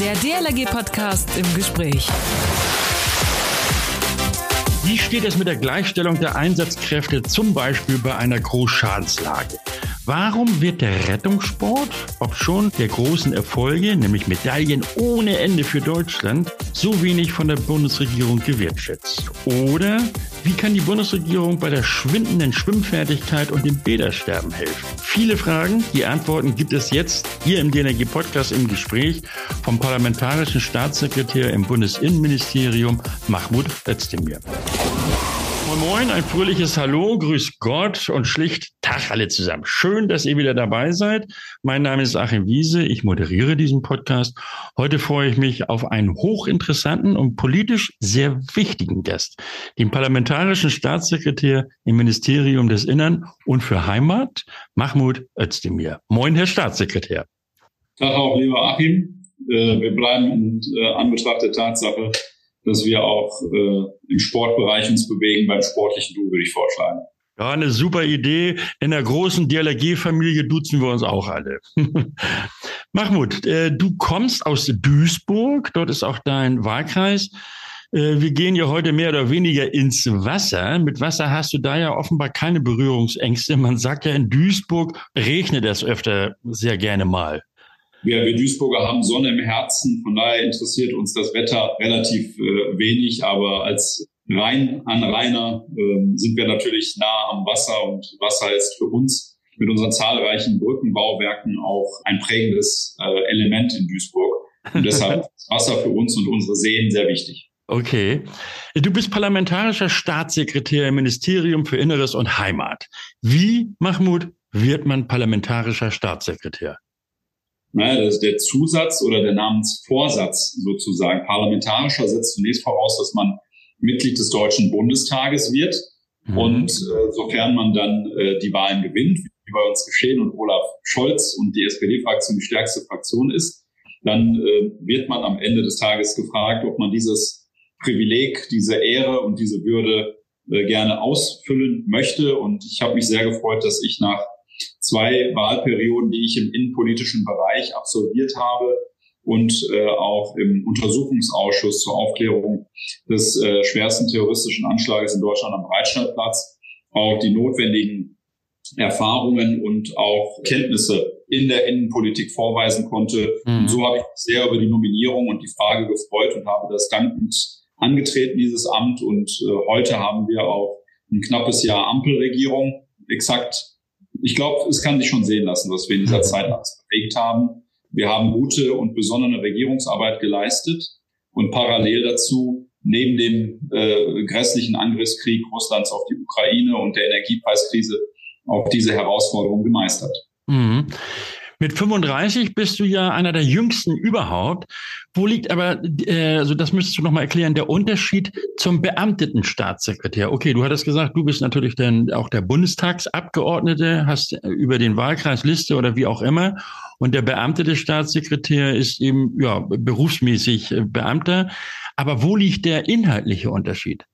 Der DLRG-Podcast im Gespräch. Wie steht es mit der Gleichstellung der Einsatzkräfte zum Beispiel bei einer Großschadenslage? Warum wird der Rettungssport, ob schon der großen Erfolge, nämlich Medaillen ohne Ende für Deutschland, so wenig von der Bundesregierung gewertschätzt? Oder wie kann die Bundesregierung bei der schwindenden Schwimmfertigkeit und dem Bädersterben helfen? Viele Fragen, die Antworten gibt es jetzt hier im DNRG Podcast im Gespräch vom parlamentarischen Staatssekretär im Bundesinnenministerium Mahmoud Özdemir. Moin ein fröhliches Hallo, grüß Gott und schlicht Tag alle zusammen. Schön, dass ihr wieder dabei seid. Mein Name ist Achim Wiese, ich moderiere diesen Podcast. Heute freue ich mich auf einen hochinteressanten und politisch sehr wichtigen Gast, den parlamentarischen Staatssekretär im Ministerium des Innern und für Heimat, Mahmoud Özdemir. Moin, Herr Staatssekretär. Tag auch, lieber Achim. Äh, wir bleiben in äh, Anbetracht der Tatsache, dass wir auch äh, im Sportbereich uns bewegen. Beim sportlichen Du würde ich vorschlagen. Ja, eine super Idee. In der großen DLRG-Familie duzen wir uns auch alle. Mahmoud, äh, du kommst aus Duisburg. Dort ist auch dein Wahlkreis. Äh, wir gehen ja heute mehr oder weniger ins Wasser. Mit Wasser hast du da ja offenbar keine Berührungsängste. Man sagt ja in Duisburg regnet es öfter sehr gerne mal. Wir, wir Duisburger haben Sonne im Herzen, von daher interessiert uns das Wetter relativ äh, wenig, aber als Rheinanrainer äh, sind wir natürlich nah am Wasser und Wasser ist für uns mit unseren zahlreichen Brückenbauwerken auch ein prägendes äh, Element in Duisburg. Und deshalb ist Wasser für uns und unsere Seen sehr wichtig. Okay. Du bist parlamentarischer Staatssekretär im Ministerium für Inneres und Heimat. Wie, Mahmoud, wird man parlamentarischer Staatssekretär? Naja, das, der Zusatz oder der Namensvorsatz sozusagen parlamentarischer setzt zunächst voraus, dass man Mitglied des Deutschen Bundestages wird. Mhm. Und äh, sofern man dann äh, die Wahlen gewinnt, wie bei uns geschehen und Olaf Scholz und die SPD-Fraktion die stärkste Fraktion ist, dann äh, wird man am Ende des Tages gefragt, ob man dieses Privileg, diese Ehre und diese Würde äh, gerne ausfüllen möchte. Und ich habe mich sehr gefreut, dass ich nach zwei Wahlperioden, die ich im innenpolitischen Bereich absolviert habe und äh, auch im Untersuchungsausschuss zur Aufklärung des äh, schwersten terroristischen Anschlages in Deutschland am Breitscheidplatz auch die notwendigen Erfahrungen und auch Kenntnisse in der Innenpolitik vorweisen konnte. Mhm. Und so habe ich mich sehr über die Nominierung und die Frage gefreut und habe das dankend angetreten, dieses Amt. Und äh, heute haben wir auch ein knappes Jahr Ampelregierung, exakt ich glaube, es kann sich schon sehen lassen, was wir in dieser mhm. Zeit alles bewegt haben. Wir haben gute und besondere Regierungsarbeit geleistet und parallel dazu neben dem äh, grässlichen Angriffskrieg Russlands auf die Ukraine und der Energiepreiskrise auch diese Herausforderung gemeistert. Mhm. Mit 35 bist du ja einer der jüngsten überhaupt. Wo liegt aber, äh, also das müsstest du nochmal erklären, der Unterschied zum beamteten Staatssekretär? Okay, du hattest gesagt, du bist natürlich dann auch der Bundestagsabgeordnete, hast über den Wahlkreis Liste oder wie auch immer. Und der beamtete Staatssekretär ist eben, ja, berufsmäßig äh, Beamter. Aber wo liegt der inhaltliche Unterschied?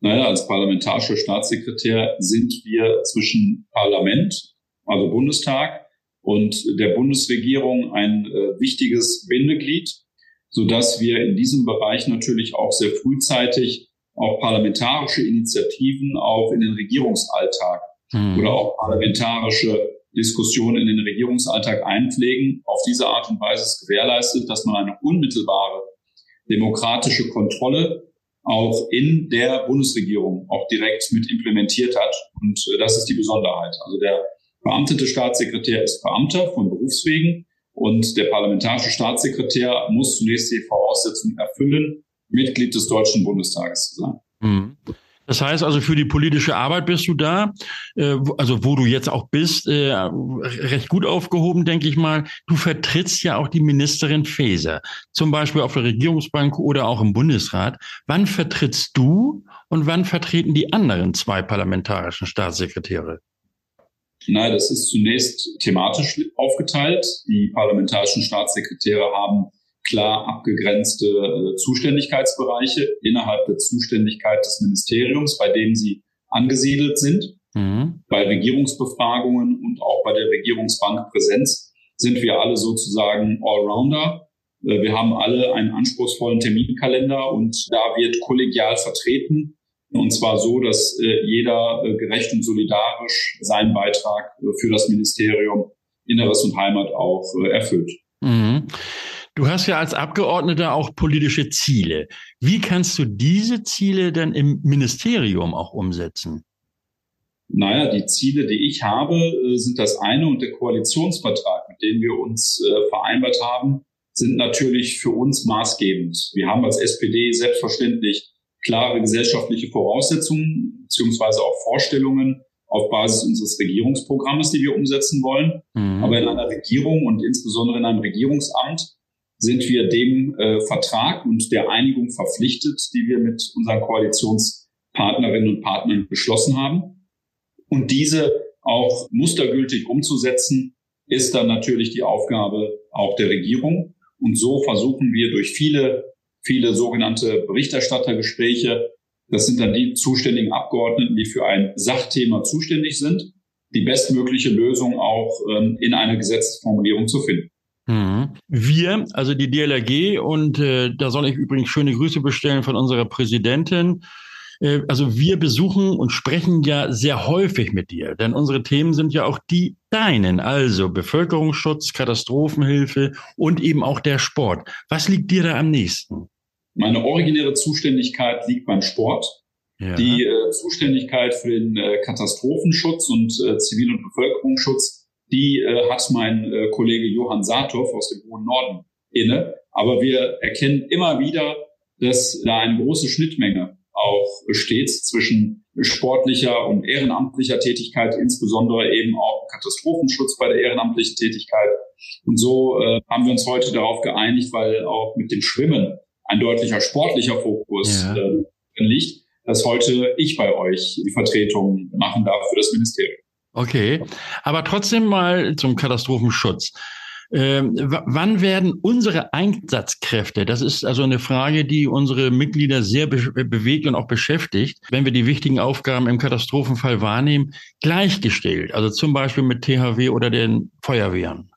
Naja, als parlamentarischer Staatssekretär sind wir zwischen Parlament, also Bundestag, und der Bundesregierung ein äh, wichtiges Bindeglied, so dass wir in diesem Bereich natürlich auch sehr frühzeitig auch parlamentarische Initiativen auch in den Regierungsalltag mhm. oder auch parlamentarische Diskussionen in den Regierungsalltag einpflegen. Auf diese Art und Weise ist gewährleistet, dass man eine unmittelbare demokratische Kontrolle auch in der Bundesregierung auch direkt mit implementiert hat. Und äh, das ist die Besonderheit. Also der beamtete Staatssekretär ist Beamter von Berufswegen und der parlamentarische Staatssekretär muss zunächst die Voraussetzungen erfüllen, Mitglied des Deutschen Bundestages zu sein. Mhm. Das heißt also, für die politische Arbeit bist du da, äh, also wo du jetzt auch bist, äh, recht gut aufgehoben, denke ich mal. Du vertrittst ja auch die Ministerin Faeser, zum Beispiel auf der Regierungsbank oder auch im Bundesrat. Wann vertrittst du und wann vertreten die anderen zwei parlamentarischen Staatssekretäre? Nein, das ist zunächst thematisch aufgeteilt. Die parlamentarischen Staatssekretäre haben klar abgegrenzte äh, Zuständigkeitsbereiche innerhalb der Zuständigkeit des Ministeriums, bei dem sie angesiedelt sind. Mhm. Bei Regierungsbefragungen und auch bei der Regierungsbankpräsenz sind wir alle sozusagen Allrounder. Äh, wir haben alle einen anspruchsvollen Terminkalender und da wird kollegial vertreten. Und zwar so, dass äh, jeder äh, gerecht und solidarisch seinen Beitrag für das Ministerium Inneres und Heimat auch erfüllt. Mhm. Du hast ja als Abgeordneter auch politische Ziele. Wie kannst du diese Ziele denn im Ministerium auch umsetzen? Naja, die Ziele, die ich habe, sind das eine und der Koalitionsvertrag, mit dem wir uns vereinbart haben, sind natürlich für uns maßgebend. Wir haben als SPD selbstverständlich klare gesellschaftliche Voraussetzungen beziehungsweise auch Vorstellungen auf Basis unseres Regierungsprogrammes, die wir umsetzen wollen. Mhm. Aber in einer Regierung und insbesondere in einem Regierungsamt sind wir dem äh, Vertrag und der Einigung verpflichtet, die wir mit unseren Koalitionspartnerinnen und Partnern beschlossen haben. Und diese auch mustergültig umzusetzen, ist dann natürlich die Aufgabe auch der Regierung. Und so versuchen wir durch viele, viele sogenannte Berichterstattergespräche, das sind dann die zuständigen Abgeordneten, die für ein Sachthema zuständig sind, die bestmögliche Lösung auch ähm, in einer Gesetzesformulierung zu finden. Mhm. Wir, also die DLRG, und äh, da soll ich übrigens schöne Grüße bestellen von unserer Präsidentin, äh, also wir besuchen und sprechen ja sehr häufig mit dir, denn unsere Themen sind ja auch die deinen, also Bevölkerungsschutz, Katastrophenhilfe und eben auch der Sport. Was liegt dir da am nächsten? Meine originäre Zuständigkeit liegt beim Sport. Ja. Die äh, Zuständigkeit für den äh, Katastrophenschutz und äh, Zivil- und Bevölkerungsschutz, die äh, hat mein äh, Kollege Johann Saathoff aus dem hohen Norden inne. Aber wir erkennen immer wieder, dass da eine große Schnittmenge auch stets zwischen sportlicher und ehrenamtlicher Tätigkeit, insbesondere eben auch Katastrophenschutz bei der ehrenamtlichen Tätigkeit. Und so äh, haben wir uns heute darauf geeinigt, weil auch mit dem Schwimmen ein deutlicher sportlicher Fokus ja. äh, liegt, dass heute ich bei euch die Vertretung machen darf für das Ministerium. Okay, aber trotzdem mal zum Katastrophenschutz. Ähm, wann werden unsere Einsatzkräfte, das ist also eine Frage, die unsere Mitglieder sehr be bewegt und auch beschäftigt, wenn wir die wichtigen Aufgaben im Katastrophenfall wahrnehmen, gleichgestellt, also zum Beispiel mit THW oder den Feuerwehren?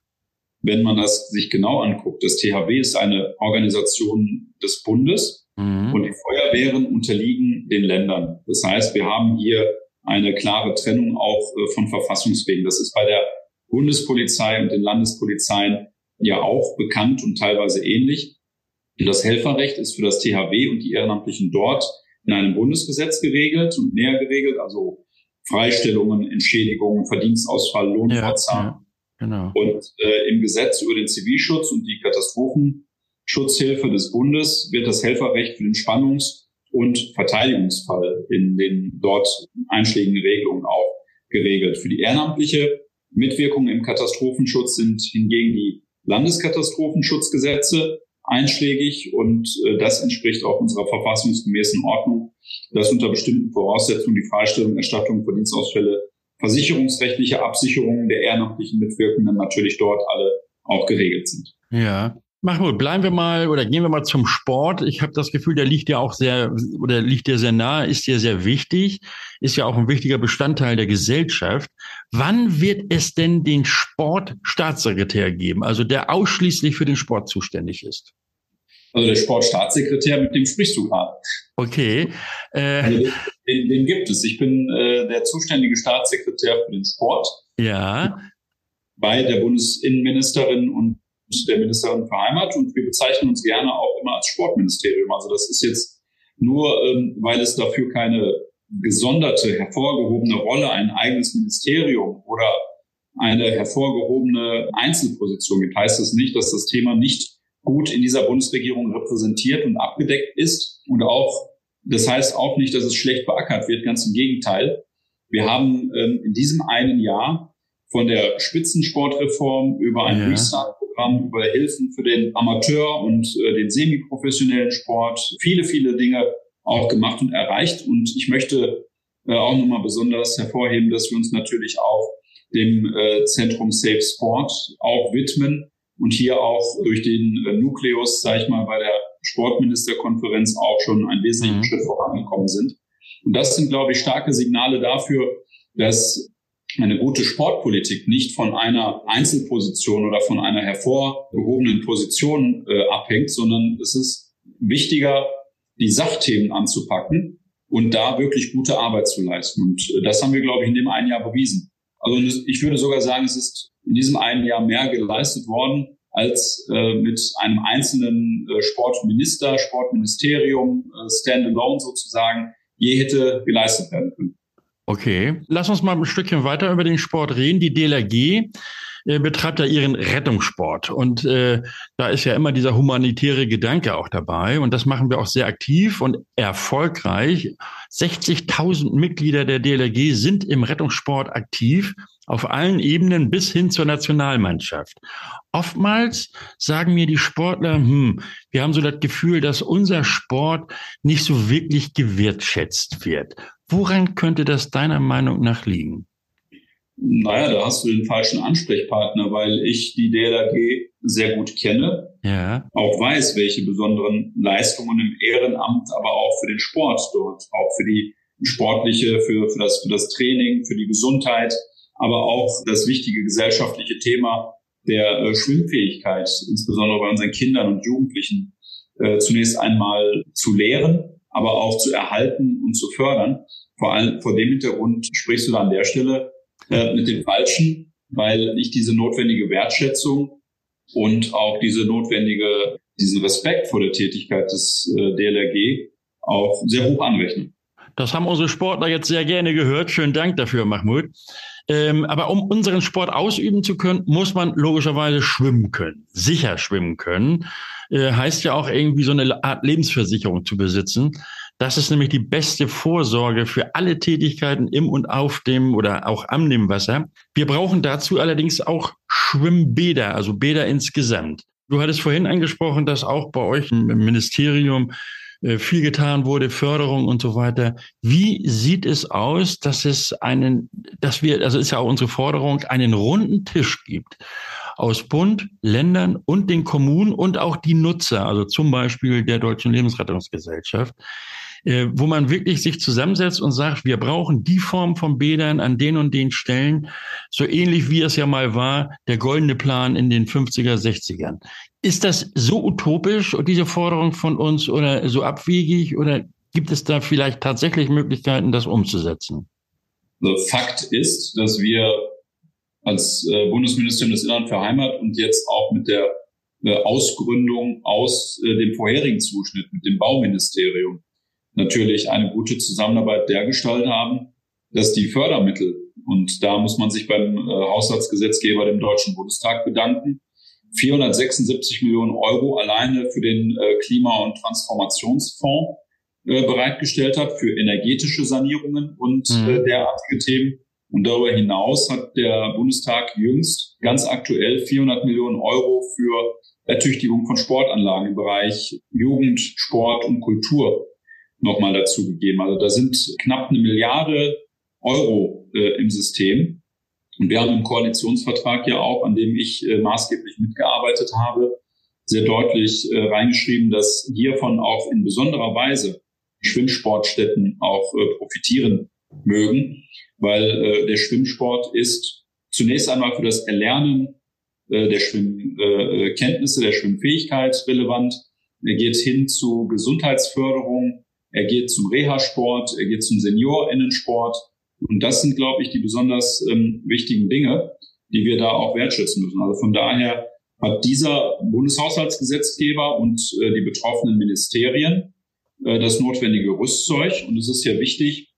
Wenn man das sich genau anguckt, das THW ist eine Organisation des Bundes mhm. und die Feuerwehren unterliegen den Ländern. Das heißt, wir haben hier eine klare Trennung auch äh, von Verfassungswegen. Das ist bei der Bundespolizei und den Landespolizeien ja auch bekannt und teilweise ähnlich. Und das Helferrecht ist für das THW und die Ehrenamtlichen dort in einem Bundesgesetz geregelt und näher geregelt, also Freistellungen, Entschädigungen, Verdienstausfall, Lohnfortzahlung. Ja, ja, genau. Und äh, im Gesetz über den Zivilschutz und die Katastrophenschutzhilfe des Bundes wird das Helferrecht für den Spannungs- und Verteidigungsfall in den dort einschlägigen Regelungen auch geregelt. Für die ehrenamtliche Mitwirkung im Katastrophenschutz sind hingegen die Landeskatastrofenschutzgesetze einschlägig und äh, das entspricht auch unserer verfassungsgemäßen Ordnung, dass unter bestimmten Voraussetzungen die Freistellung, Erstattung für Dienstausfälle, versicherungsrechtliche Absicherungen der ehrenamtlichen Mitwirkenden natürlich dort alle auch geregelt sind. Ja, Mahmoud, bleiben wir mal oder gehen wir mal zum Sport. Ich habe das Gefühl, der liegt ja auch sehr oder liegt dir sehr nah, ist dir sehr wichtig, ist ja auch ein wichtiger Bestandteil der Gesellschaft. Wann wird es denn den Sportstaatssekretär geben, also der ausschließlich für den Sport zuständig ist? Also der Sportstaatssekretär, mit dem sprichst du gerade. Okay. Äh, also den, den, gibt es. Ich bin äh, der zuständige Staatssekretär für den Sport. Ja. Bei der Bundesinnenministerin und der Ministerin für Heimat und wir bezeichnen uns gerne auch immer als Sportministerium. Also das ist jetzt nur, ähm, weil es dafür keine gesonderte, hervorgehobene Rolle, ein eigenes Ministerium oder eine hervorgehobene Einzelposition gibt, heißt das nicht, dass das Thema nicht gut in dieser Bundesregierung repräsentiert und abgedeckt ist und auch, das heißt auch nicht, dass es schlecht beackert wird, ganz im Gegenteil. Wir haben ähm, in diesem einen Jahr von der Spitzensportreform über ein ja. Restart Programm über Hilfen für den Amateur und äh, den semiprofessionellen Sport. Viele, viele Dinge auch gemacht und erreicht. Und ich möchte äh, auch nochmal besonders hervorheben, dass wir uns natürlich auch dem äh, Zentrum Safe Sport auch widmen und hier auch durch den äh, Nukleus, sage ich mal, bei der Sportministerkonferenz auch schon einen wesentlichen mhm. Schritt vorangekommen sind. Und das sind, glaube ich, starke Signale dafür, dass eine gute Sportpolitik nicht von einer Einzelposition oder von einer hervorgehobenen Position äh, abhängt, sondern es ist wichtiger, die Sachthemen anzupacken und da wirklich gute Arbeit zu leisten. Und äh, das haben wir, glaube ich, in dem einen Jahr bewiesen. Also ich würde sogar sagen, es ist in diesem einen Jahr mehr geleistet worden, als äh, mit einem einzelnen äh, Sportminister, Sportministerium, äh, standalone sozusagen, je hätte geleistet werden können. Okay, lass uns mal ein Stückchen weiter über den Sport reden. Die DLRG äh, betreibt ja ihren Rettungssport und äh, da ist ja immer dieser humanitäre Gedanke auch dabei und das machen wir auch sehr aktiv und erfolgreich. 60.000 Mitglieder der DLRG sind im Rettungssport aktiv auf allen Ebenen bis hin zur Nationalmannschaft. Oftmals sagen mir die Sportler, hm, wir haben so das Gefühl, dass unser Sport nicht so wirklich gewertschätzt wird. Woran könnte das deiner Meinung nach liegen? Naja, da hast du den falschen Ansprechpartner, weil ich die DLRG sehr gut kenne, ja. auch weiß, welche besonderen Leistungen im Ehrenamt, aber auch für den Sport dort, auch für die sportliche, für, für, das, für das Training, für die Gesundheit, aber auch das wichtige gesellschaftliche Thema der äh, Schwimmfähigkeit, insbesondere bei unseren Kindern und Jugendlichen, äh, zunächst einmal zu lehren, aber auch zu erhalten und zu fördern. Vor allem vor dem Hintergrund sprichst du da an der Stelle äh, mit dem Falschen, weil ich diese notwendige Wertschätzung und auch diese notwendige, diesen Respekt vor der Tätigkeit des äh, DLRG auch sehr hoch anrechne. Das haben unsere Sportler jetzt sehr gerne gehört. Schönen Dank dafür, Mahmoud. Ähm, aber um unseren Sport ausüben zu können, muss man logischerweise schwimmen können, sicher schwimmen können. Äh, heißt ja auch irgendwie so eine Art Lebensversicherung zu besitzen. Das ist nämlich die beste Vorsorge für alle Tätigkeiten im und auf dem oder auch am dem Wasser. Wir brauchen dazu allerdings auch Schwimmbäder, also Bäder insgesamt. Du hattest vorhin angesprochen, dass auch bei euch im Ministerium äh, viel getan wurde, Förderung und so weiter. Wie sieht es aus, dass es einen, dass wir, also ist ja auch unsere Forderung, einen runden Tisch gibt aus Bund, Ländern und den Kommunen und auch die Nutzer, also zum Beispiel der Deutschen Lebensrettungsgesellschaft, äh, wo man wirklich sich zusammensetzt und sagt, wir brauchen die Form von Bädern an den und den Stellen, so ähnlich wie es ja mal war, der goldene Plan in den 50er, 60ern. Ist das so utopisch, diese Forderung von uns, oder so abwegig, oder gibt es da vielleicht tatsächlich Möglichkeiten, das umzusetzen? Also Fakt ist, dass wir als äh, Bundesministerium des Innern für Heimat und jetzt auch mit der äh, Ausgründung aus äh, dem vorherigen Zuschnitt mit dem Bauministerium natürlich eine gute Zusammenarbeit dergestalt haben, dass die Fördermittel, und da muss man sich beim äh, Haushaltsgesetzgeber, dem Deutschen Bundestag, bedanken, 476 Millionen Euro alleine für den äh, Klima- und Transformationsfonds äh, bereitgestellt hat für energetische Sanierungen und mhm. äh, derartige Themen. Und darüber hinaus hat der Bundestag jüngst ganz aktuell 400 Millionen Euro für Ertüchtigung von Sportanlagen im Bereich Jugend, Sport und Kultur nochmal dazu gegeben. Also da sind knapp eine Milliarde Euro äh, im System. Und wir haben im Koalitionsvertrag ja auch, an dem ich äh, maßgeblich mitgearbeitet habe, sehr deutlich äh, reingeschrieben, dass hiervon auch in besonderer Weise Schwimmsportstätten auch äh, profitieren mögen, weil äh, der Schwimmsport ist zunächst einmal für das Erlernen äh, der Schwimmkenntnisse, der Schwimmfähigkeit relevant. Er geht hin zu Gesundheitsförderung, er geht zum Reha-Sport, er geht zum Seniorinnensport. Und das sind, glaube ich, die besonders ähm, wichtigen Dinge, die wir da auch wertschätzen müssen. Also von daher hat dieser Bundeshaushaltsgesetzgeber und äh, die betroffenen Ministerien äh, das notwendige Rüstzeug. Und es ist ja wichtig,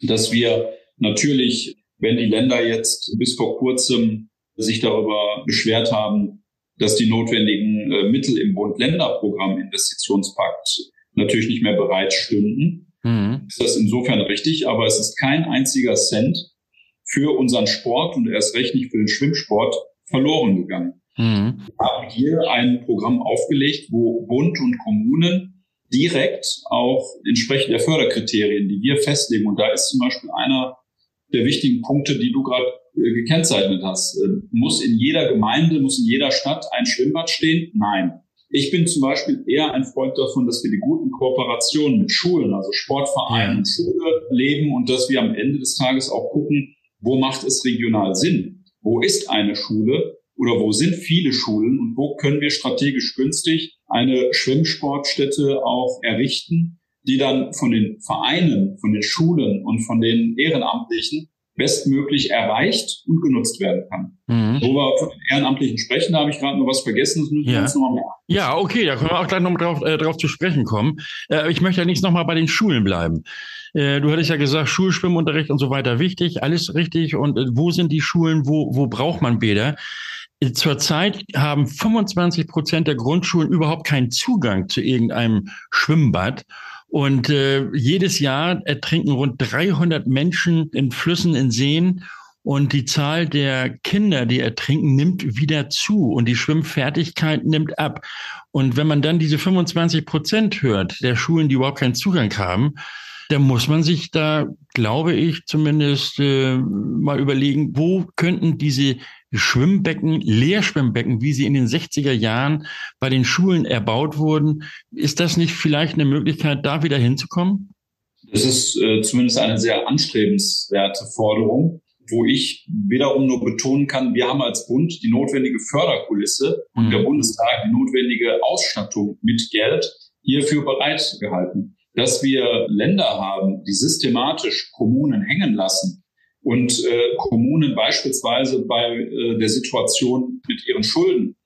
dass wir natürlich, wenn die Länder jetzt bis vor kurzem sich darüber beschwert haben, dass die notwendigen äh, Mittel im Bund-Länder-Programm Investitionspakt natürlich nicht mehr bereit stünden, mhm. ist das insofern richtig, aber es ist kein einziger Cent für unseren Sport und erst recht nicht für den Schwimmsport verloren gegangen. Mhm. Wir haben hier ein Programm aufgelegt, wo Bund und Kommunen direkt auch entsprechend der Förderkriterien, die wir festlegen, und da ist zum Beispiel einer der wichtigen Punkte, die du gerade äh, gekennzeichnet hast. Äh, muss in jeder Gemeinde, muss in jeder Stadt ein Schwimmbad stehen? Nein. Ich bin zum Beispiel eher ein Freund davon, dass wir die guten Kooperationen mit Schulen, also Sportvereinen und Schule leben und dass wir am Ende des Tages auch gucken, wo macht es regional Sinn? Wo ist eine Schule oder wo sind viele Schulen und wo können wir strategisch günstig eine Schwimmsportstätte auch errichten, die dann von den Vereinen, von den Schulen und von den Ehrenamtlichen bestmöglich erreicht und genutzt werden kann. Mhm. Wo wir von den Ehrenamtlichen sprechen, da habe ich gerade noch was vergessen, das müssen wir ja. uns nochmal machen. Ja, okay, da können wir auch gleich noch drauf, äh, drauf zu sprechen kommen. Äh, ich möchte ja nicht nochmal bei den Schulen bleiben. Äh, du hattest ja gesagt, Schulschwimmunterricht und so weiter wichtig, alles richtig. Und äh, wo sind die Schulen, wo, wo braucht man Bäder? Äh, zurzeit haben 25 Prozent der Grundschulen überhaupt keinen Zugang zu irgendeinem Schwimmbad. Und äh, jedes Jahr ertrinken rund 300 Menschen in Flüssen, in Seen. Und die Zahl der Kinder, die ertrinken, nimmt wieder zu und die Schwimmfertigkeit nimmt ab. Und wenn man dann diese 25 Prozent hört, der Schulen, die überhaupt keinen Zugang haben, dann muss man sich da, glaube ich, zumindest äh, mal überlegen, wo könnten diese Schwimmbecken, Leerschwimmbecken, wie sie in den 60er Jahren bei den Schulen erbaut wurden. Ist das nicht vielleicht eine Möglichkeit, da wieder hinzukommen? Das ist äh, zumindest eine sehr anstrebenswerte Forderung, wo ich wiederum nur betonen kann, wir haben als Bund die notwendige Förderkulisse und der mhm. Bundestag die notwendige Ausstattung mit Geld hierfür bereitgehalten. Dass wir Länder haben, die systematisch Kommunen hängen lassen, und äh, Kommunen beispielsweise bei äh, der Situation mit ihren Schulden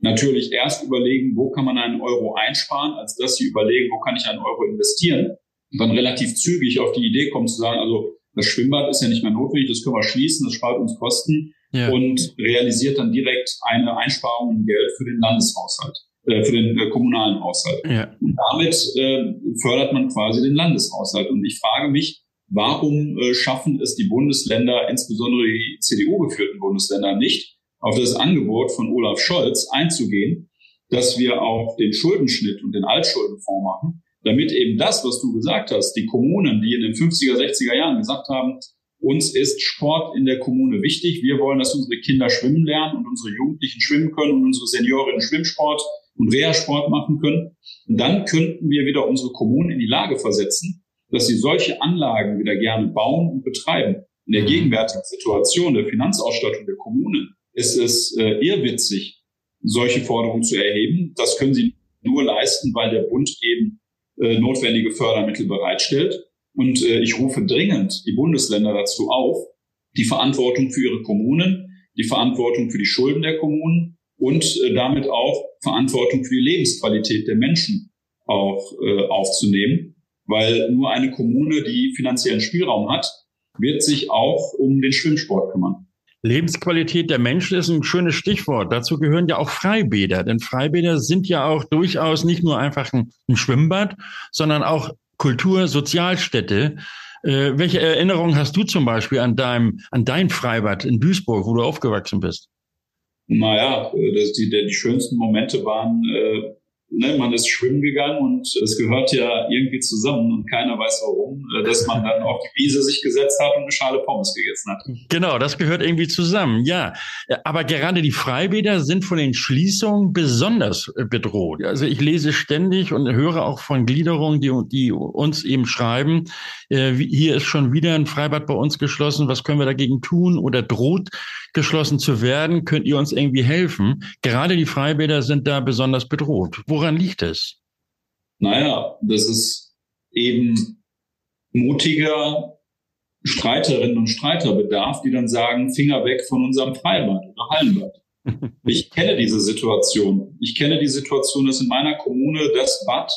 natürlich erst überlegen, wo kann man einen Euro einsparen, als dass sie überlegen, wo kann ich einen Euro investieren. Und dann relativ zügig auf die Idee kommen zu sagen, also das Schwimmbad ist ja nicht mehr notwendig, das können wir schließen, das spart uns Kosten ja. und realisiert dann direkt eine Einsparung im Geld für den Landeshaushalt, äh, für den äh, kommunalen Haushalt. Ja. Und damit äh, fördert man quasi den Landeshaushalt. Und ich frage mich, Warum äh, schaffen es die Bundesländer, insbesondere die CDU-geführten Bundesländer, nicht, auf das Angebot von Olaf Scholz einzugehen, dass wir auch den Schuldenschnitt und den Altschuldenfonds machen, damit eben das, was du gesagt hast, die Kommunen, die in den 50er, 60er Jahren gesagt haben, uns ist Sport in der Kommune wichtig. Wir wollen, dass unsere Kinder schwimmen lernen und unsere Jugendlichen schwimmen können und unsere Seniorinnen Schwimmsport und Reha-Sport machen können. Und dann könnten wir wieder unsere Kommunen in die Lage versetzen, dass sie solche Anlagen wieder gerne bauen und betreiben. In der mhm. gegenwärtigen Situation der Finanzausstattung der Kommunen ist es äh, irrwitzig, solche Forderungen zu erheben. Das können sie nur leisten, weil der Bund eben äh, notwendige Fördermittel bereitstellt. Und äh, ich rufe dringend die Bundesländer dazu auf, die Verantwortung für ihre Kommunen, die Verantwortung für die Schulden der Kommunen und äh, damit auch Verantwortung für die Lebensqualität der Menschen auch äh, aufzunehmen weil nur eine Kommune, die finanziellen Spielraum hat, wird sich auch um den Schwimmsport kümmern. Lebensqualität der Menschen ist ein schönes Stichwort. Dazu gehören ja auch Freibäder, denn Freibäder sind ja auch durchaus nicht nur einfach ein, ein Schwimmbad, sondern auch Kultur, Sozialstätte. Äh, welche Erinnerungen hast du zum Beispiel an deinem, an dein Freibad in Duisburg, wo du aufgewachsen bist? Naja, äh, das, die, die schönsten Momente waren äh, ne, man ist schwimmen gegangen und es gehört ja irgendwie zusammen und keiner weiß warum, äh, dass man dann auf die Wiese sich gesetzt hat und eine Schale Pommes gegessen hat. Genau, das gehört irgendwie zusammen, ja. Aber gerade die Freibäder sind von den Schließungen besonders äh, bedroht. Also ich lese ständig und höre auch von Gliederungen, die, die uns eben schreiben, äh, hier ist schon wieder ein Freibad bei uns geschlossen, was können wir dagegen tun oder droht geschlossen zu werden, könnt ihr uns irgendwie helfen? Gerade die Freibäder sind da besonders bedroht. Woran liegt es? Naja, das ist eben mutiger Streiterinnen und Streiter bedarf, die dann sagen, Finger weg von unserem Freibad oder Hallenbad. Ich kenne diese Situation. Ich kenne die Situation, dass in meiner Kommune das Bad,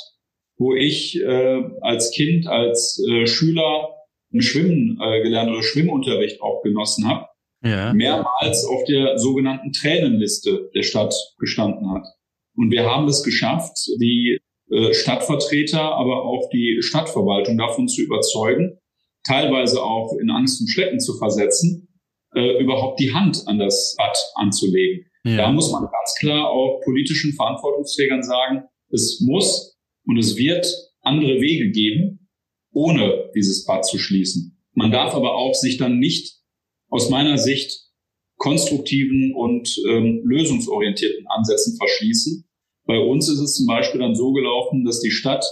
wo ich äh, als Kind, als äh, Schüler ein Schwimmen äh, gelernt oder Schwimmunterricht auch genossen habe, ja. mehrmals auf der sogenannten Tränenliste der Stadt gestanden hat. Und wir haben es geschafft, die äh, Stadtvertreter, aber auch die Stadtverwaltung davon zu überzeugen, teilweise auch in Angst und Schrecken zu versetzen, äh, überhaupt die Hand an das Bad anzulegen. Ja. Da muss man ganz klar auch politischen Verantwortungsträgern sagen, es muss und es wird andere Wege geben, ohne dieses Bad zu schließen. Man darf aber auch sich dann nicht aus meiner Sicht konstruktiven und ähm, lösungsorientierten Ansätzen verschließen. Bei uns ist es zum Beispiel dann so gelaufen, dass die Stadt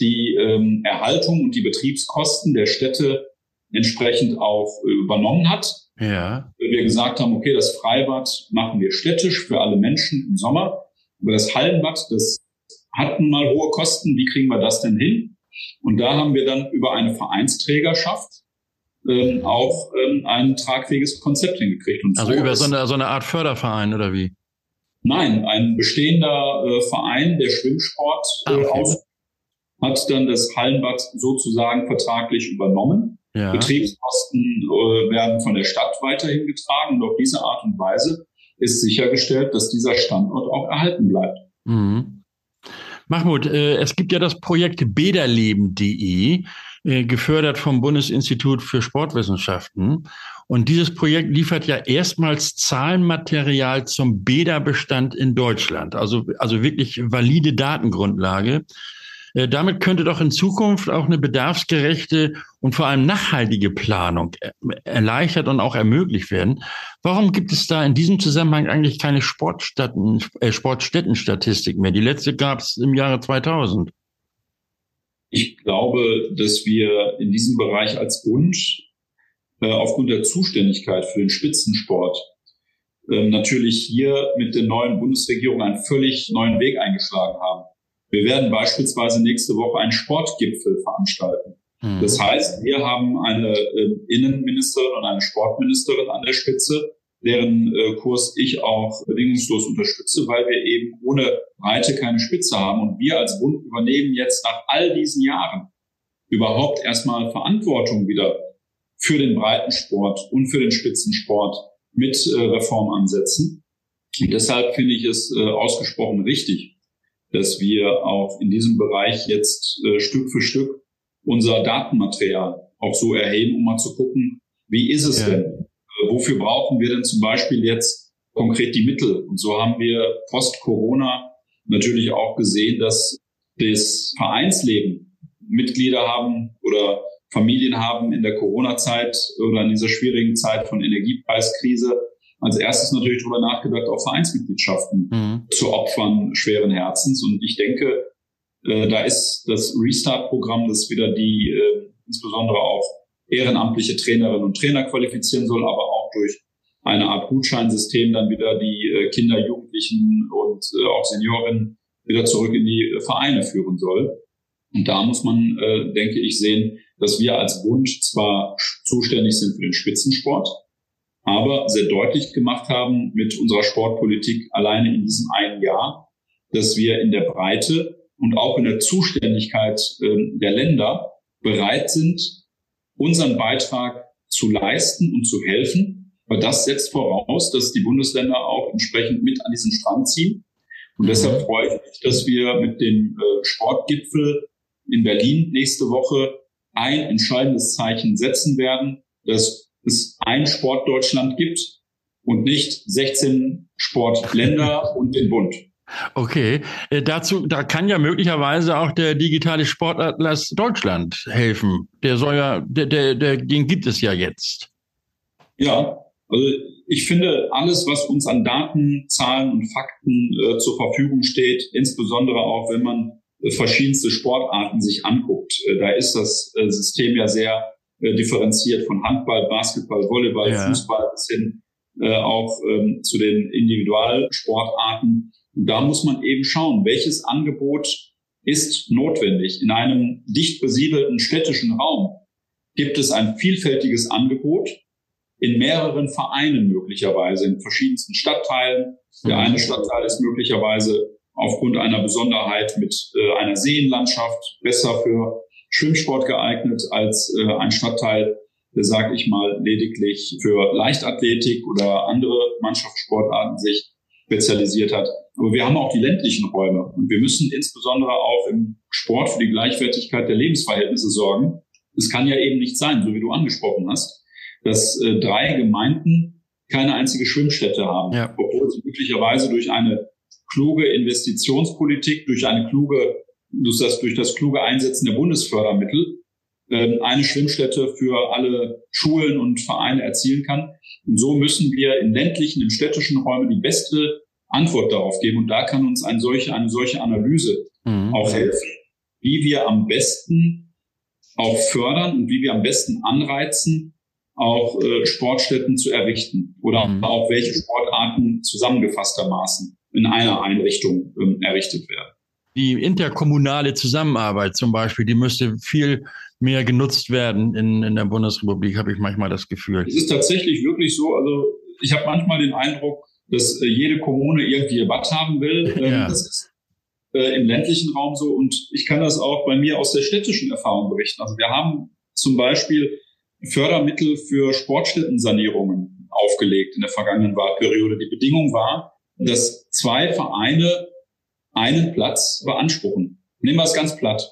die ähm, Erhaltung und die Betriebskosten der Städte entsprechend auch übernommen hat. Ja. Wir gesagt haben, okay, das Freibad machen wir städtisch für alle Menschen im Sommer. Aber das Hallenbad, das hat nun mal hohe Kosten. Wie kriegen wir das denn hin? Und da haben wir dann über eine Vereinsträgerschaft ähm, auch ähm, ein tragfähiges Konzept hingekriegt. Und also so über so eine, so eine Art Förderverein oder wie? Nein, ein bestehender äh, Verein, der Schwimmsport äh, ah, okay. aus, hat dann das Hallenbad sozusagen vertraglich übernommen. Ja. Betriebskosten äh, werden von der Stadt weiterhin getragen und auf diese Art und Weise ist sichergestellt, dass dieser Standort auch erhalten bleibt. Mhm. Mahmoud, äh, es gibt ja das Projekt bederleben.de, äh, gefördert vom Bundesinstitut für Sportwissenschaften. Und dieses Projekt liefert ja erstmals Zahlenmaterial zum Bäderbestand in Deutschland, also, also wirklich valide Datengrundlage. Äh, damit könnte doch in Zukunft auch eine bedarfsgerechte und vor allem nachhaltige Planung äh, erleichtert und auch ermöglicht werden. Warum gibt es da in diesem Zusammenhang eigentlich keine Sportstätten, Sportstättenstatistik mehr? Die letzte gab es im Jahre 2000. Ich glaube, dass wir in diesem Bereich als Bund äh, aufgrund der Zuständigkeit für den Spitzensport äh, natürlich hier mit der neuen Bundesregierung einen völlig neuen Weg eingeschlagen haben. Wir werden beispielsweise nächste Woche einen Sportgipfel veranstalten. Mhm. Das heißt, wir haben eine äh, Innenministerin und eine Sportministerin an der Spitze, deren äh, Kurs ich auch bedingungslos unterstütze, weil wir eben ohne Breite keine Spitze haben. Und wir als Bund übernehmen jetzt nach all diesen Jahren überhaupt erstmal Verantwortung wieder für den Breitensport und für den Spitzensport mit äh, Reformansätzen. Und deshalb finde ich es äh, ausgesprochen richtig, dass wir auch in diesem Bereich jetzt äh, Stück für Stück unser Datenmaterial auch so erheben, um mal zu gucken, wie ist es ja. denn? Wofür brauchen wir denn zum Beispiel jetzt konkret die Mittel? Und so haben wir post-Corona natürlich auch gesehen, dass das Vereinsleben Mitglieder haben oder Familien haben in der Corona-Zeit oder in dieser schwierigen Zeit von Energiepreiskrise als erstes natürlich darüber nachgedacht, auch Vereinsmitgliedschaften mhm. zu opfern, schweren Herzens. Und ich denke, äh, da ist das Restart-Programm, das wieder die äh, insbesondere auch ehrenamtliche Trainerinnen und Trainer qualifizieren soll, aber auch durch eine Art Gutscheinsystem dann wieder die äh, Kinder, Jugendlichen und äh, auch Senioren wieder zurück in die äh, Vereine führen soll. Und da muss man, denke ich, sehen, dass wir als Bund zwar zuständig sind für den Spitzensport, aber sehr deutlich gemacht haben mit unserer Sportpolitik alleine in diesem einen Jahr, dass wir in der Breite und auch in der Zuständigkeit äh, der Länder bereit sind, unseren Beitrag zu leisten und zu helfen. Weil das setzt voraus, dass die Bundesländer auch entsprechend mit an diesen Strand ziehen. Und mhm. deshalb freue ich mich, dass wir mit dem äh, Sportgipfel in Berlin nächste Woche ein entscheidendes Zeichen setzen werden, dass es ein Sportdeutschland gibt und nicht 16 Sportländer und den Bund. Okay, äh, dazu, da kann ja möglicherweise auch der digitale Sportatlas Deutschland helfen. Der soll ja, der, der, der, den gibt es ja jetzt. Ja, also ich finde, alles, was uns an Daten, Zahlen und Fakten äh, zur Verfügung steht, insbesondere auch wenn man äh, verschiedenste Sportarten sich anguckt, äh, da ist das äh, System ja sehr äh, differenziert von Handball, Basketball, Volleyball, ja. Fußball bis hin äh, auch ähm, zu den Individualsportarten. Und da muss man eben schauen, welches Angebot ist notwendig. In einem dicht besiedelten städtischen Raum gibt es ein vielfältiges Angebot in mehreren Vereinen möglicherweise, in verschiedensten Stadtteilen. Der mhm. eine Stadtteil ist möglicherweise aufgrund einer Besonderheit mit äh, einer Seenlandschaft besser für Schwimmsport geeignet als äh, ein Stadtteil, der, sage ich mal, lediglich für Leichtathletik oder andere Mannschaftssportarten sich spezialisiert hat. Aber wir haben auch die ländlichen Räume und wir müssen insbesondere auch im Sport für die Gleichwertigkeit der Lebensverhältnisse sorgen. Es kann ja eben nicht sein, so wie du angesprochen hast, dass äh, drei Gemeinden keine einzige Schwimmstätte haben, ja. obwohl sie möglicherweise durch eine kluge Investitionspolitik, durch eine kluge durch das, durch das kluge Einsetzen der Bundesfördermittel äh, eine Schwimmstätte für alle Schulen und Vereine erzielen kann. Und so müssen wir in ländlichen, in städtischen Räumen die beste Antwort darauf geben. Und da kann uns eine solche, eine solche Analyse mhm. auch helfen, wie wir am besten auch fördern und wie wir am besten anreizen, auch äh, Sportstätten zu errichten oder mhm. auch welche Sportarten zusammengefasstermaßen in einer Einrichtung ähm, errichtet werden. Die interkommunale Zusammenarbeit zum Beispiel, die müsste viel mehr genutzt werden in, in der Bundesrepublik, habe ich manchmal das Gefühl. Es ist tatsächlich wirklich so, also ich habe manchmal den Eindruck, dass äh, jede Kommune irgendwie ihr Bad haben will. Ähm, ja. Das ist äh, im ländlichen Raum so und ich kann das auch bei mir aus der städtischen Erfahrung berichten. Also wir haben zum Beispiel Fördermittel für Sportstättensanierungen aufgelegt in der vergangenen Wahlperiode. Die Bedingung war, dass zwei Vereine einen Platz beanspruchen. Nehmen wir es ganz platt.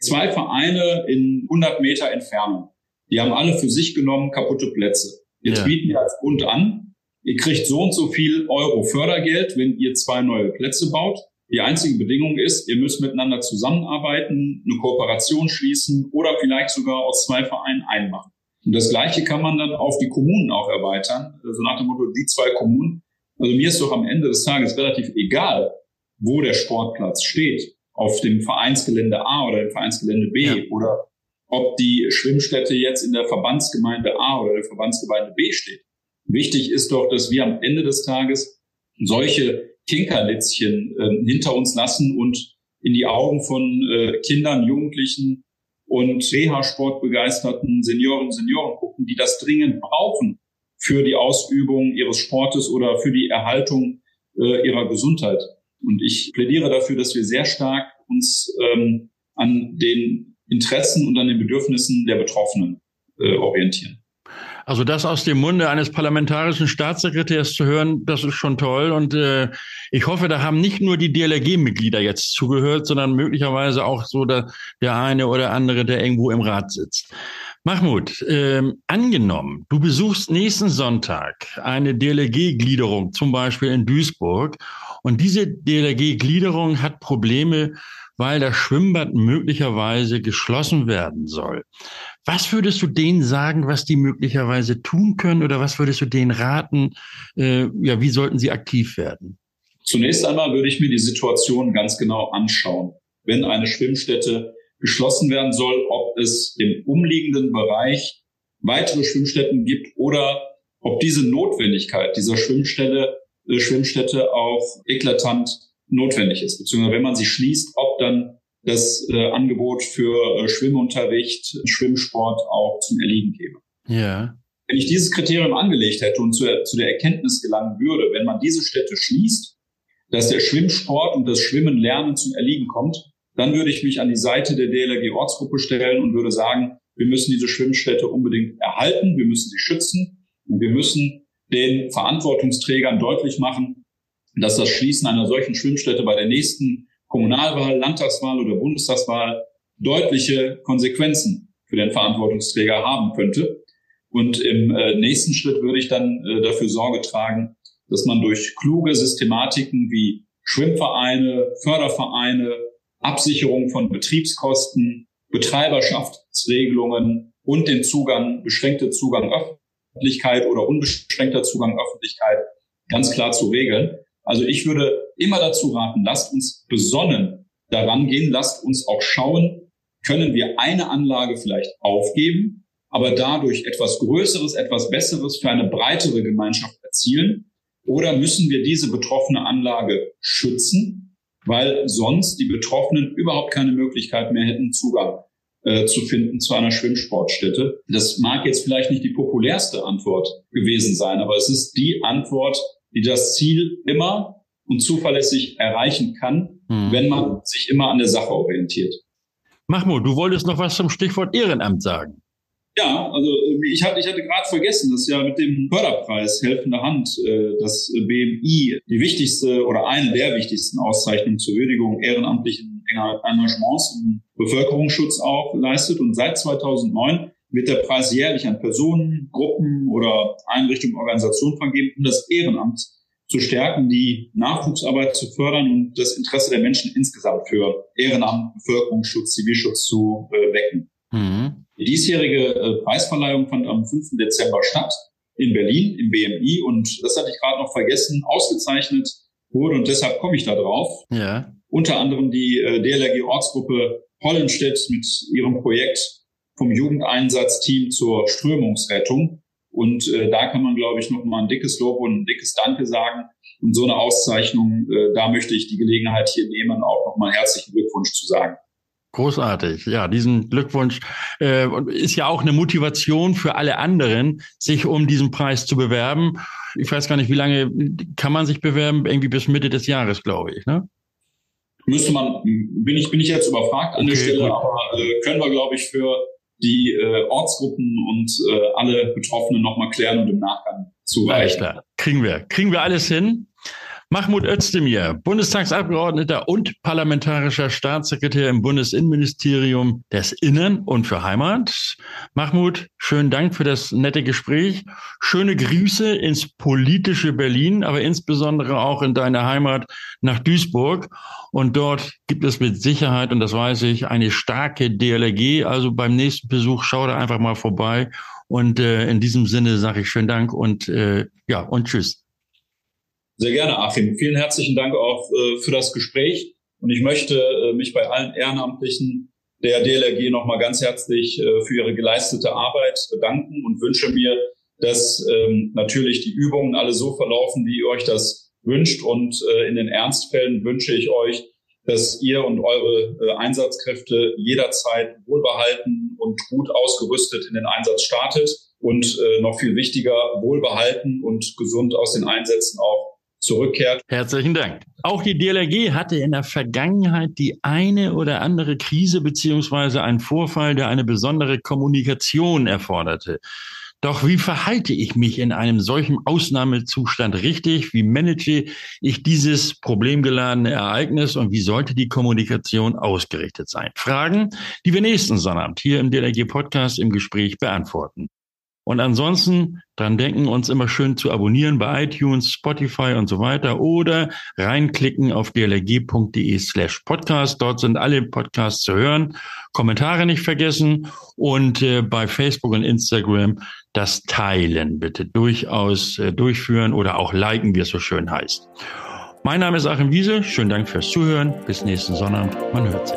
Zwei Vereine in 100 Meter Entfernung. Die haben alle für sich genommen kaputte Plätze. Jetzt ja. bieten wir als Bund an, ihr kriegt so und so viel Euro Fördergeld, wenn ihr zwei neue Plätze baut. Die einzige Bedingung ist, ihr müsst miteinander zusammenarbeiten, eine Kooperation schließen oder vielleicht sogar aus zwei Vereinen einmachen. Und das Gleiche kann man dann auf die Kommunen auch erweitern. Also nach dem Motto, die zwei Kommunen. Also mir ist doch am Ende des Tages relativ egal, wo der Sportplatz steht. Auf dem Vereinsgelände A oder dem Vereinsgelände B ja. oder ob die Schwimmstätte jetzt in der Verbandsgemeinde A oder der Verbandsgemeinde B steht. Wichtig ist doch, dass wir am Ende des Tages solche Kinkerlitzchen äh, hinter uns lassen und in die Augen von äh, Kindern, Jugendlichen und Reha-Sport begeisterten Senioren, Senioren gucken, die das dringend brauchen für die Ausübung ihres Sportes oder für die Erhaltung äh, ihrer Gesundheit. Und ich plädiere dafür, dass wir sehr stark uns ähm, an den Interessen und an den Bedürfnissen der Betroffenen äh, orientieren. Also das aus dem Munde eines parlamentarischen Staatssekretärs zu hören, das ist schon toll. Und äh, ich hoffe, da haben nicht nur die DLRG-Mitglieder jetzt zugehört, sondern möglicherweise auch so der, der eine oder andere, der irgendwo im Rat sitzt. Mahmoud, äh, angenommen, du besuchst nächsten Sonntag eine DLRG-Gliederung, zum Beispiel in Duisburg, und diese DLRG-Gliederung hat Probleme, weil das Schwimmbad möglicherweise geschlossen werden soll. Was würdest du denen sagen, was die möglicherweise tun können oder was würdest du denen raten? Äh, ja, wie sollten sie aktiv werden? Zunächst einmal würde ich mir die Situation ganz genau anschauen. Wenn eine Schwimmstätte geschlossen werden soll, ob es im umliegenden Bereich weitere Schwimmstätten gibt oder ob diese Notwendigkeit dieser Schwimmstelle, äh, Schwimmstätte auch eklatant notwendig ist, beziehungsweise wenn man sie schließt, ob dann das äh, Angebot für äh, Schwimmunterricht, Schwimmsport auch zum Erliegen käme. Ja. Wenn ich dieses Kriterium angelegt hätte und zu, zu der Erkenntnis gelangen würde, wenn man diese Städte schließt, dass der Schwimmsport und das Schwimmen lernen zum Erliegen kommt, dann würde ich mich an die Seite der DLRG Ortsgruppe stellen und würde sagen, wir müssen diese Schwimmstätte unbedingt erhalten, wir müssen sie schützen und wir müssen den Verantwortungsträgern deutlich machen, dass das Schließen einer solchen Schwimmstätte bei der nächsten Kommunalwahl, Landtagswahl oder Bundestagswahl deutliche Konsequenzen für den Verantwortungsträger haben könnte. Und im äh, nächsten Schritt würde ich dann äh, dafür Sorge tragen, dass man durch kluge Systematiken wie Schwimmvereine, Fördervereine, Absicherung von Betriebskosten, Betreiberschaftsregelungen und den Zugang, beschränkte Zugang Öffentlichkeit oder unbeschränkter Zugang Öffentlichkeit ganz klar zu regeln. Also ich würde immer dazu raten, lasst uns besonnen daran gehen, lasst uns auch schauen, können wir eine Anlage vielleicht aufgeben, aber dadurch etwas Größeres, etwas Besseres für eine breitere Gemeinschaft erzielen? Oder müssen wir diese betroffene Anlage schützen, weil sonst die Betroffenen überhaupt keine Möglichkeit mehr hätten, Zugang äh, zu finden zu einer Schwimmsportstätte? Das mag jetzt vielleicht nicht die populärste Antwort gewesen sein, aber es ist die Antwort, die das Ziel immer und zuverlässig erreichen kann, mhm. wenn man sich immer an der Sache orientiert. Mahmoud, du wolltest noch was zum Stichwort Ehrenamt sagen. Ja, also ich hatte, ich hatte gerade vergessen, dass ja mit dem Förderpreis Helfende Hand äh, das BMI die wichtigste oder eine der wichtigsten Auszeichnungen zur Würdigung ehrenamtlichen Engagements im Bevölkerungsschutz auch leistet. Und seit 2009 wird der Preis jährlich an Personen, Gruppen oder Einrichtungen, Organisationen vergeben, um das Ehrenamt zu stärken, die Nachwuchsarbeit zu fördern und das Interesse der Menschen insgesamt für Ehrenamt, Bevölkerungsschutz, Zivilschutz zu äh, wecken. Mhm. Die diesjährige äh, Preisverleihung fand am 5. Dezember statt in Berlin im BMI und das hatte ich gerade noch vergessen, ausgezeichnet wurde und deshalb komme ich da drauf. Ja. Unter anderem die äh, DLRG Ortsgruppe Hollenstedt mit ihrem Projekt vom Jugendeinsatzteam zur Strömungsrettung. Und äh, da kann man, glaube ich, noch mal ein dickes Lob und ein dickes Danke sagen. Und so eine Auszeichnung, äh, da möchte ich die Gelegenheit hier nehmen, auch noch mal herzlichen Glückwunsch zu sagen. Großartig. Ja, diesen Glückwunsch äh, ist ja auch eine Motivation für alle anderen, sich um diesen Preis zu bewerben. Ich weiß gar nicht, wie lange kann man sich bewerben? Irgendwie bis Mitte des Jahres, glaube ich. Ne? Müsste man, bin ich, bin ich jetzt überfragt an okay, der Stelle, gut. aber äh, können wir, glaube ich, für die äh, Ortsgruppen und äh, alle Betroffenen nochmal klären und im Nachgang zureichen. Alles klar. Kriegen wir. Kriegen wir alles hin. Mahmoud Özdemir, Bundestagsabgeordneter und parlamentarischer Staatssekretär im Bundesinnenministerium des Innern und für Heimat. Mahmoud, schönen Dank für das nette Gespräch. Schöne Grüße ins politische Berlin, aber insbesondere auch in deine Heimat nach Duisburg. Und dort gibt es mit Sicherheit, und das weiß ich, eine starke DLRG. Also beim nächsten Besuch schau da einfach mal vorbei. Und äh, in diesem Sinne sage ich schönen Dank und äh, ja und tschüss. Sehr gerne, Achim. Vielen herzlichen Dank auch äh, für das Gespräch. Und ich möchte äh, mich bei allen Ehrenamtlichen der DLRG nochmal ganz herzlich äh, für ihre geleistete Arbeit bedanken und wünsche mir, dass ähm, natürlich die Übungen alle so verlaufen, wie ihr euch das wünscht. Und äh, in den Ernstfällen wünsche ich euch, dass ihr und eure äh, Einsatzkräfte jederzeit wohlbehalten und gut ausgerüstet in den Einsatz startet und äh, noch viel wichtiger, wohlbehalten und gesund aus den Einsätzen auch zurückkehrt. Herzlichen Dank. Auch die DLRG hatte in der Vergangenheit die eine oder andere Krise beziehungsweise einen Vorfall, der eine besondere Kommunikation erforderte. Doch wie verhalte ich mich in einem solchen Ausnahmezustand richtig? Wie manage ich dieses problemgeladene Ereignis und wie sollte die Kommunikation ausgerichtet sein? Fragen, die wir nächsten Sonnabend hier im DLRG Podcast im Gespräch beantworten. Und ansonsten dran denken, uns immer schön zu abonnieren bei iTunes, Spotify und so weiter oder reinklicken auf dlg.de slash podcast. Dort sind alle Podcasts zu hören. Kommentare nicht vergessen und äh, bei Facebook und Instagram das Teilen bitte durchaus äh, durchführen oder auch liken, wie es so schön heißt. Mein Name ist Achim Wiese. Schönen Dank fürs Zuhören. Bis nächsten Sonnabend. Man hört sich.